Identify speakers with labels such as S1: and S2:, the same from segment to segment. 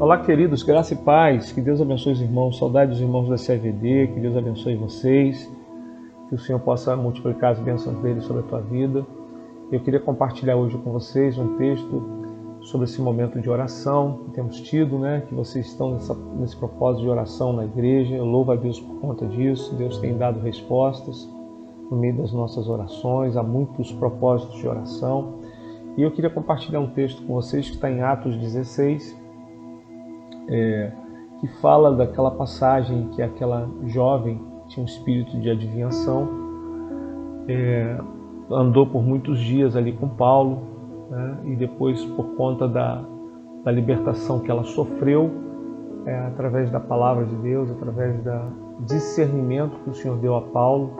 S1: Olá, queridos, graça e paz. Que Deus abençoe os irmãos. Saudades dos irmãos da CVD. Que Deus abençoe vocês. Que o Senhor possa multiplicar as bênçãos dele sobre a tua vida. Eu queria compartilhar hoje com vocês um texto sobre esse momento de oração que temos tido, né? Que vocês estão nessa, nesse propósito de oração na igreja. Eu louvo a Deus por conta disso. Deus tem dado respostas no meio das nossas orações. Há muitos propósitos de oração. E eu queria compartilhar um texto com vocês que está em Atos 16, é, que fala daquela passagem que aquela jovem tinha um espírito de adivinhação, é, andou por muitos dias ali com Paulo, né, e depois, por conta da, da libertação que ela sofreu, é, através da palavra de Deus, através do discernimento que o Senhor deu a Paulo,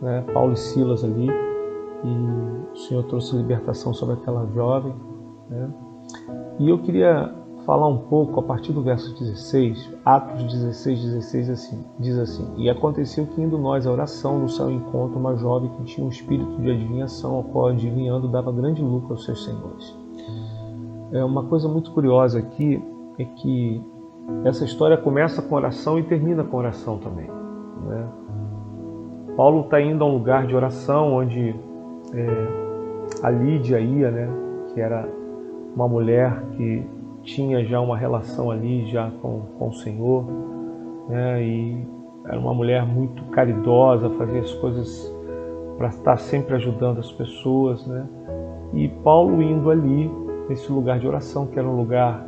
S1: né, Paulo e Silas ali, e o Senhor trouxe libertação sobre aquela jovem. Né, e eu queria falar um pouco a partir do verso 16, Atos 16, 16 assim, diz assim: E aconteceu que indo nós à oração, no seu encontro, uma jovem que tinha um espírito de adivinhação, ao qual adivinhando dava grande lucro aos seus senhores. É uma coisa muito curiosa aqui é que essa história começa com oração e termina com oração também. Né? Paulo está indo a um lugar de oração onde é, a Lídia ia, né, que era uma mulher que tinha já uma relação ali já com, com o Senhor, né? E era uma mulher muito caridosa, fazia as coisas para estar sempre ajudando as pessoas, né? E Paulo indo ali nesse lugar de oração, que era um lugar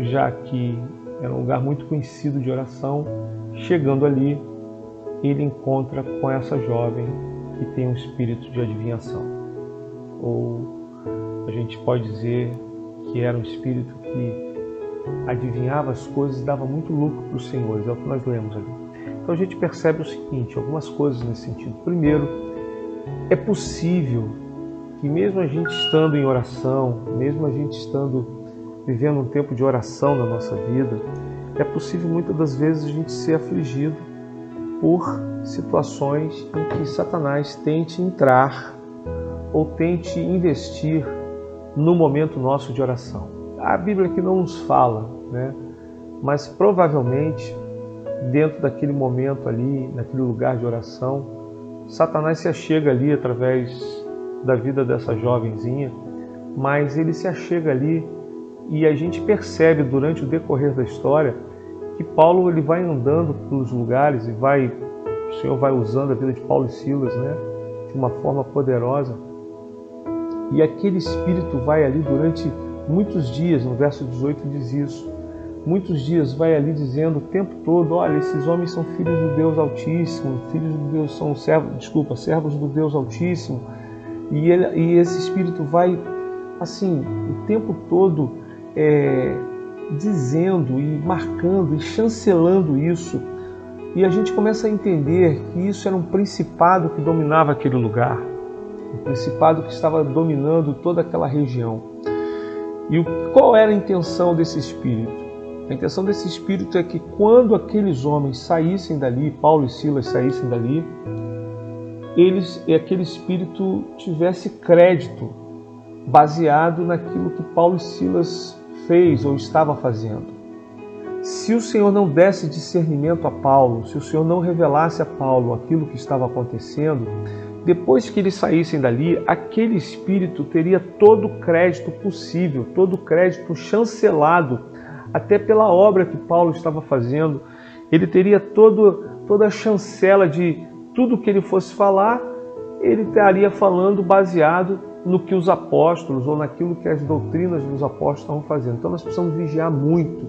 S1: já que era um lugar muito conhecido de oração, chegando ali, ele encontra com essa jovem que tem um espírito de adivinhação. Ou a gente pode dizer que era um espírito que adivinhava as coisas e dava muito lucro para os senhores, é o que nós lemos ali. Então a gente percebe o seguinte, algumas coisas nesse sentido. Primeiro, é possível que mesmo a gente estando em oração, mesmo a gente estando vivendo um tempo de oração na nossa vida, é possível muitas das vezes a gente ser afligido por situações em que Satanás tente entrar ou tente investir no momento nosso de oração. A Bíblia aqui não nos fala, né? mas provavelmente dentro daquele momento ali, naquele lugar de oração, Satanás se achega ali através da vida dessa jovenzinha, mas ele se achega ali e a gente percebe durante o decorrer da história que Paulo ele vai andando pelos lugares e vai o Senhor vai usando a vida de Paulo e Silas, né, de uma forma poderosa e aquele espírito vai ali durante muitos dias, no verso 18 diz isso. Muitos dias vai ali dizendo o tempo todo: olha, esses homens são filhos do Deus Altíssimo, filhos do Deus, são servos, desculpa, servos do Deus Altíssimo. E, ele, e esse espírito vai, assim, o tempo todo é, dizendo e marcando e chancelando isso. E a gente começa a entender que isso era um principado que dominava aquele lugar o principado que estava dominando toda aquela região. E qual era a intenção desse espírito? A intenção desse espírito é que quando aqueles homens saíssem dali, Paulo e Silas saíssem dali, eles e aquele espírito tivesse crédito baseado naquilo que Paulo e Silas fez ou estava fazendo. Se o Senhor não desse discernimento a Paulo, se o Senhor não revelasse a Paulo aquilo que estava acontecendo, depois que eles saíssem dali, aquele espírito teria todo o crédito possível, todo o crédito chancelado, até pela obra que Paulo estava fazendo. Ele teria todo, toda a chancela de tudo que ele fosse falar, ele estaria falando baseado no que os apóstolos ou naquilo que as doutrinas dos apóstolos estavam fazendo. Então nós precisamos vigiar muito,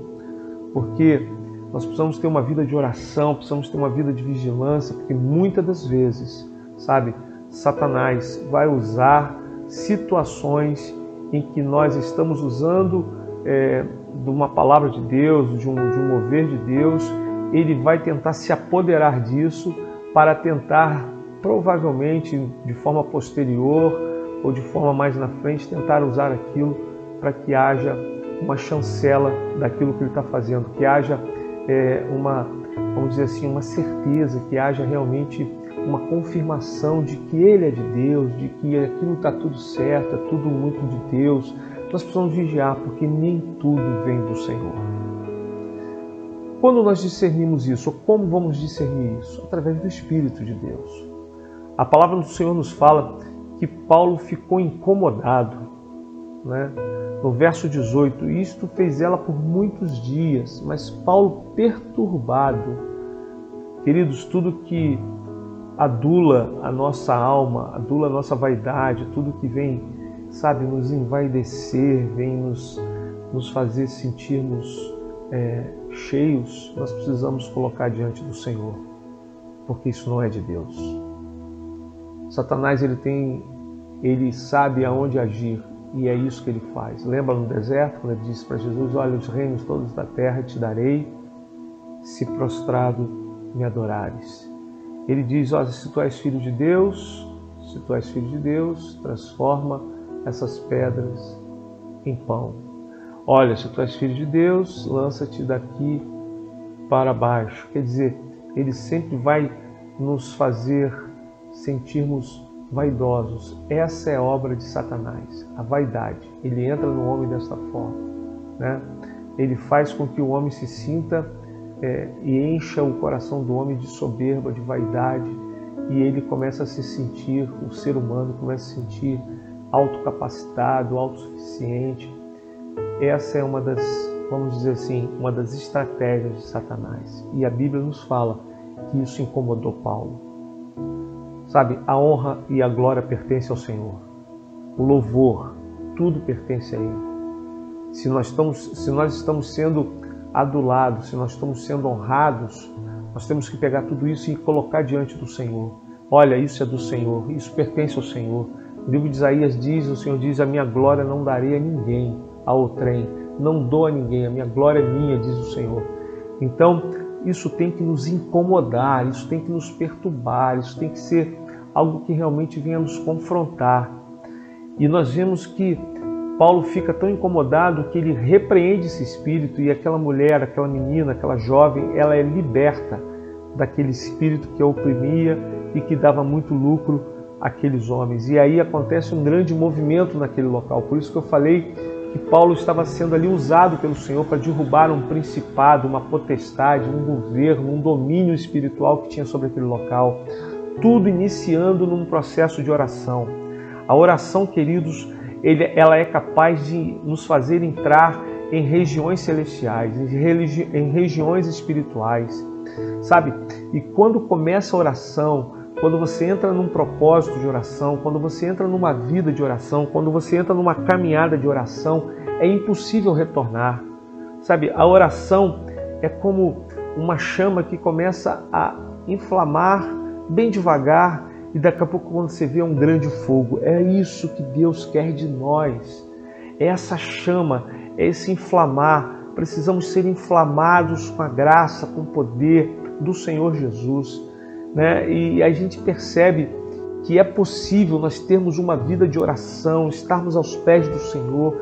S1: porque nós precisamos ter uma vida de oração, precisamos ter uma vida de vigilância, porque muitas das vezes, sabe, Satanás vai usar situações em que nós estamos usando é, de uma palavra de Deus, de um, de um mover de Deus, ele vai tentar se apoderar disso para tentar, provavelmente de forma posterior ou de forma mais na frente, tentar usar aquilo para que haja uma chancela daquilo que ele está fazendo, que haja é, uma, vamos dizer assim, uma certeza, que haja realmente uma confirmação de que Ele é de Deus, de que aquilo está tudo certo, é tudo muito de Deus, nós precisamos vigiar, porque nem tudo vem do Senhor. Quando nós discernimos isso, ou como vamos discernir isso? Através do Espírito de Deus. A palavra do Senhor nos fala que Paulo ficou incomodado, né? No verso 18, isto fez ela por muitos dias, mas Paulo perturbado. Queridos, tudo que adula a nossa alma, adula a nossa vaidade, tudo que vem, sabe, nos envaidecer, vem nos, nos fazer sentirmos é, cheios, nós precisamos colocar diante do Senhor, porque isso não é de Deus. Satanás ele tem, ele sabe aonde agir e é isso que ele faz. Lembra no deserto quando ele disse para Jesus: Olha, os reinos todos da terra te darei, se prostrado me adorares. Ele diz: Olha, se tu és filho de Deus, se tu és filho de Deus, transforma essas pedras em pão. Olha, se tu és filho de Deus, lança-te daqui para baixo. Quer dizer, ele sempre vai nos fazer sentirmos vaidosos. Essa é obra de Satanás, a vaidade. Ele entra no homem desta forma. Né? Ele faz com que o homem se sinta é, e encha o coração do homem de soberba, de vaidade, e ele começa a se sentir, o ser humano começa a se sentir autocapacitado, autossuficiente. Essa é uma das, vamos dizer assim, uma das estratégias de Satanás. E a Bíblia nos fala que isso incomodou Paulo. Sabe, a honra e a glória pertencem ao Senhor. O louvor, tudo pertence a Ele. Se nós estamos, se nós estamos sendo adulados, se nós estamos sendo honrados, nós temos que pegar tudo isso e colocar diante do Senhor. Olha, isso é do Senhor, isso pertence ao Senhor. O livro de Isaías diz, o Senhor diz, a minha glória não darei a ninguém, ao trem, não dou a ninguém, a minha glória é minha, diz o Senhor. Então, isso tem que nos incomodar, isso tem que nos perturbar, isso tem que ser algo que realmente venha nos confrontar. E nós vemos que Paulo fica tão incomodado que ele repreende esse espírito e aquela mulher, aquela menina, aquela jovem, ela é liberta daquele espírito que a oprimia e que dava muito lucro àqueles homens. E aí acontece um grande movimento naquele local. Por isso que eu falei que Paulo estava sendo ali usado pelo Senhor para derrubar um principado, uma potestade, um governo, um domínio espiritual que tinha sobre aquele local. Tudo iniciando num processo de oração. A oração, queridos, ele, ela é capaz de nos fazer entrar em regiões celestiais, em, religi em regiões espirituais, sabe? E quando começa a oração, quando você entra num propósito de oração, quando você entra numa vida de oração, quando você entra numa caminhada de oração, é impossível retornar. Sabe, a oração é como uma chama que começa a inflamar bem devagar e daqui a pouco quando você vê um grande fogo. É isso que Deus quer de nós. É essa chama, é esse inflamar. Precisamos ser inflamados com a graça, com o poder do Senhor Jesus né? E a gente percebe que é possível nós termos uma vida de oração, estarmos aos pés do Senhor,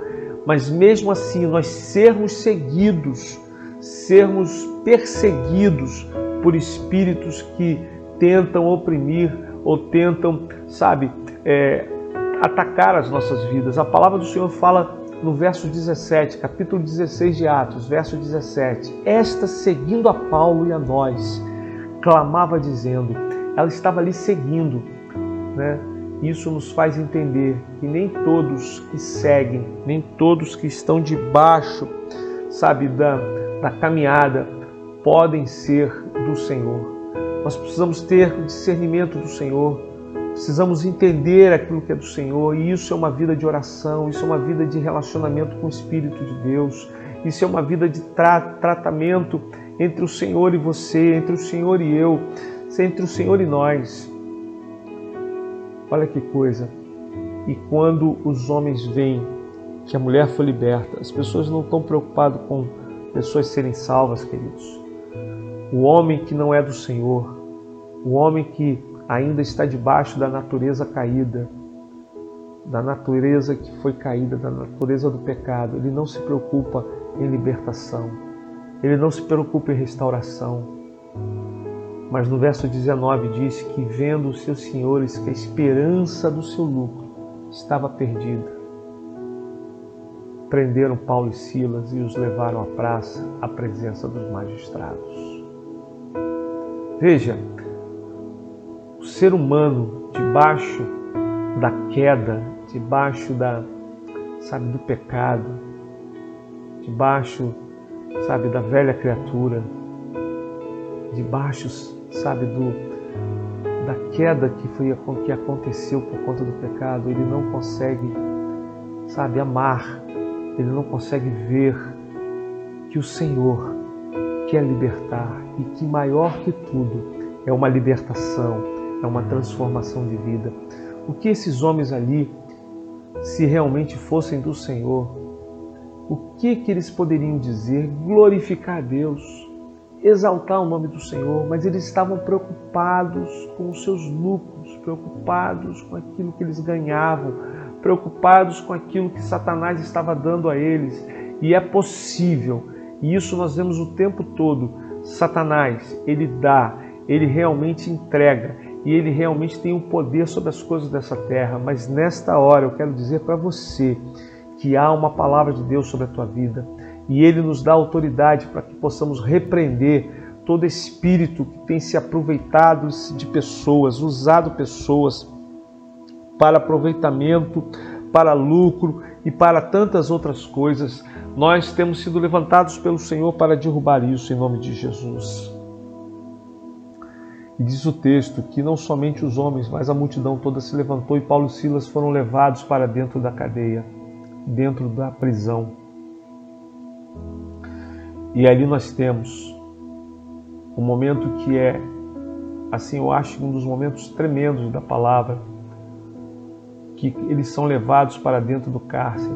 S1: mas mesmo assim nós sermos seguidos, sermos perseguidos por espíritos que tentam oprimir ou tentam, sabe, é, atacar as nossas vidas. A palavra do Senhor fala no verso 17, capítulo 16 de Atos, verso 17: Esta seguindo a Paulo e a nós clamava dizendo, ela estava ali seguindo. Né? Isso nos faz entender que nem todos que seguem, nem todos que estão debaixo, sabe, da, da caminhada, podem ser do Senhor. Nós precisamos ter discernimento do Senhor, precisamos entender aquilo que é do Senhor, e isso é uma vida de oração, isso é uma vida de relacionamento com o Espírito de Deus, isso é uma vida de tra tratamento entre o Senhor e você, entre o Senhor e eu, entre o Senhor e nós. Olha que coisa. E quando os homens veem que a mulher foi liberta, as pessoas não estão preocupadas com pessoas serem salvas, queridos. O homem que não é do Senhor, o homem que ainda está debaixo da natureza caída, da natureza que foi caída, da natureza do pecado, ele não se preocupa em libertação ele não se preocupa em restauração. Mas no verso 19 diz que, vendo os seus senhores que a esperança do seu lucro estava perdida, prenderam Paulo e Silas e os levaram à praça à presença dos magistrados. Veja, o ser humano debaixo da queda, debaixo da, sabe, do pecado, debaixo, sabe, da velha criatura, debaixo, sabe, do da queda que foi que aconteceu por conta do pecado, ele não consegue, sabe, amar, ele não consegue ver que o Senhor quer libertar e que maior que tudo é uma libertação, é uma transformação de vida. O que esses homens ali, se realmente fossem do Senhor, o que que eles poderiam dizer? Glorificar a Deus exaltar o nome do Senhor, mas eles estavam preocupados com os seus lucros, preocupados com aquilo que eles ganhavam, preocupados com aquilo que Satanás estava dando a eles. E é possível, e isso nós vemos o tempo todo. Satanás, ele dá, ele realmente entrega, e ele realmente tem o um poder sobre as coisas dessa terra, mas nesta hora eu quero dizer para você que há uma palavra de Deus sobre a tua vida e Ele nos dá autoridade para que possamos repreender todo espírito que tem se aproveitado de pessoas, usado pessoas para aproveitamento, para lucro e para tantas outras coisas. Nós temos sido levantados pelo Senhor para derrubar isso em nome de Jesus. E diz o texto que não somente os homens, mas a multidão toda se levantou e Paulo e Silas foram levados para dentro da cadeia, dentro da prisão. E ali nós temos um momento que é, assim, eu acho um dos momentos tremendos da palavra, que eles são levados para dentro do cárcere,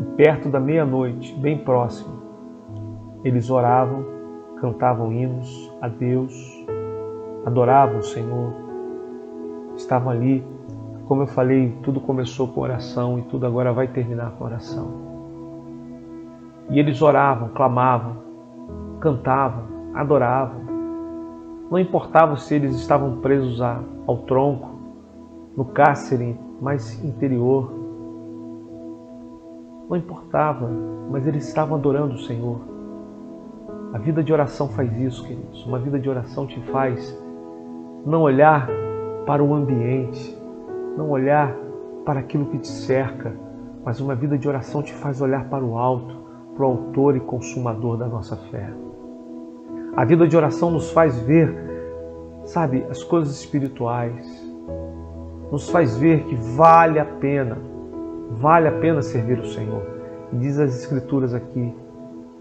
S1: e perto da meia-noite, bem próximo, eles oravam, cantavam hinos a Deus, adoravam o Senhor, estavam ali, como eu falei, tudo começou com oração e tudo agora vai terminar com oração. E eles oravam, clamavam, cantavam, adoravam. Não importava se eles estavam presos ao tronco, no cárcere mais interior. Não importava, mas eles estavam adorando o Senhor. A vida de oração faz isso, queridos. Uma vida de oração te faz não olhar para o ambiente, não olhar para aquilo que te cerca, mas uma vida de oração te faz olhar para o alto, para o autor e consumador da nossa fé. A vida de oração nos faz ver, sabe, as coisas espirituais, nos faz ver que vale a pena, vale a pena servir o Senhor. E diz as Escrituras aqui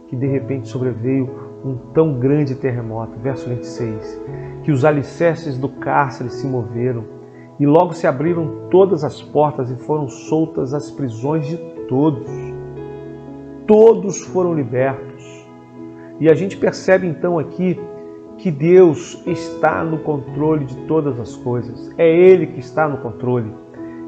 S1: que de repente sobreveio um tão grande terremoto, verso 26, que os alicerces do cárcere se moveram e logo se abriram todas as portas e foram soltas as prisões de todos todos foram libertos. E a gente percebe então aqui que Deus está no controle de todas as coisas. É Ele que está no controle.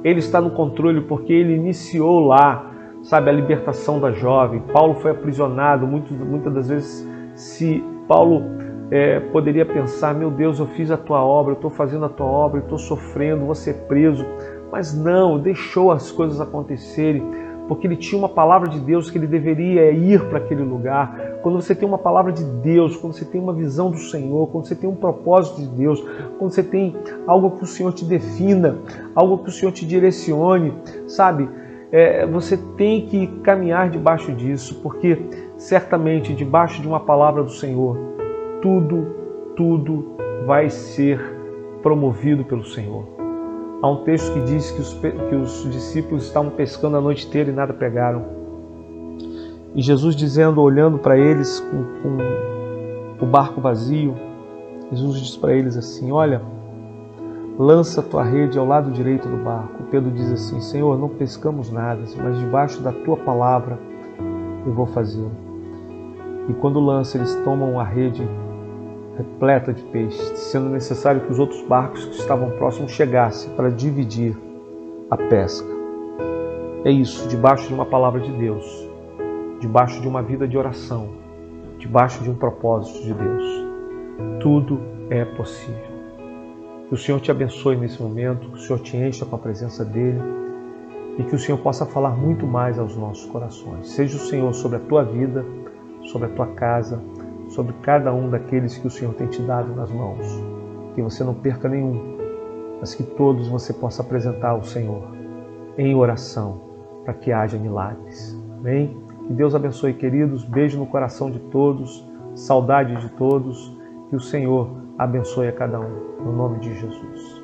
S1: Ele está no controle porque Ele iniciou lá, sabe, a libertação da jovem. Paulo foi aprisionado. Muitas, muitas das vezes, se Paulo é, poderia pensar: meu Deus, eu fiz a tua obra, eu estou fazendo a tua obra, eu estou sofrendo, vou ser preso. Mas não, deixou as coisas acontecerem porque ele tinha uma palavra de Deus que ele deveria ir para aquele lugar. Quando você tem uma palavra de Deus, quando você tem uma visão do Senhor, quando você tem um propósito de Deus, quando você tem algo que o Senhor te defina, algo que o Senhor te direcione, sabe? É, você tem que caminhar debaixo disso, porque certamente debaixo de uma palavra do Senhor, tudo, tudo vai ser promovido pelo Senhor. Há um texto que diz que os, que os discípulos estavam pescando a noite inteira e nada pegaram. E Jesus dizendo, olhando para eles com, com o barco vazio, Jesus diz para eles assim: Olha, lança tua rede ao lado direito do barco. Pedro diz assim: Senhor, não pescamos nada, mas debaixo da tua palavra eu vou fazê-lo. E quando lança, eles tomam a rede repleta de peixes, sendo necessário que os outros barcos que estavam próximos chegassem para dividir a pesca. É isso, debaixo de uma palavra de Deus, debaixo de uma vida de oração, debaixo de um propósito de Deus. Tudo é possível. Que o Senhor te abençoe nesse momento, que o Senhor te encha com a presença dEle e que o Senhor possa falar muito mais aos nossos corações. Seja o Senhor sobre a tua vida, sobre a tua casa, sobre cada um daqueles que o Senhor tem te dado nas mãos. Que você não perca nenhum, mas que todos você possa apresentar ao Senhor em oração para que haja milagres. Amém? Que Deus abençoe, queridos. Beijo no coração de todos, saudade de todos. Que o Senhor abençoe a cada um. No nome de Jesus.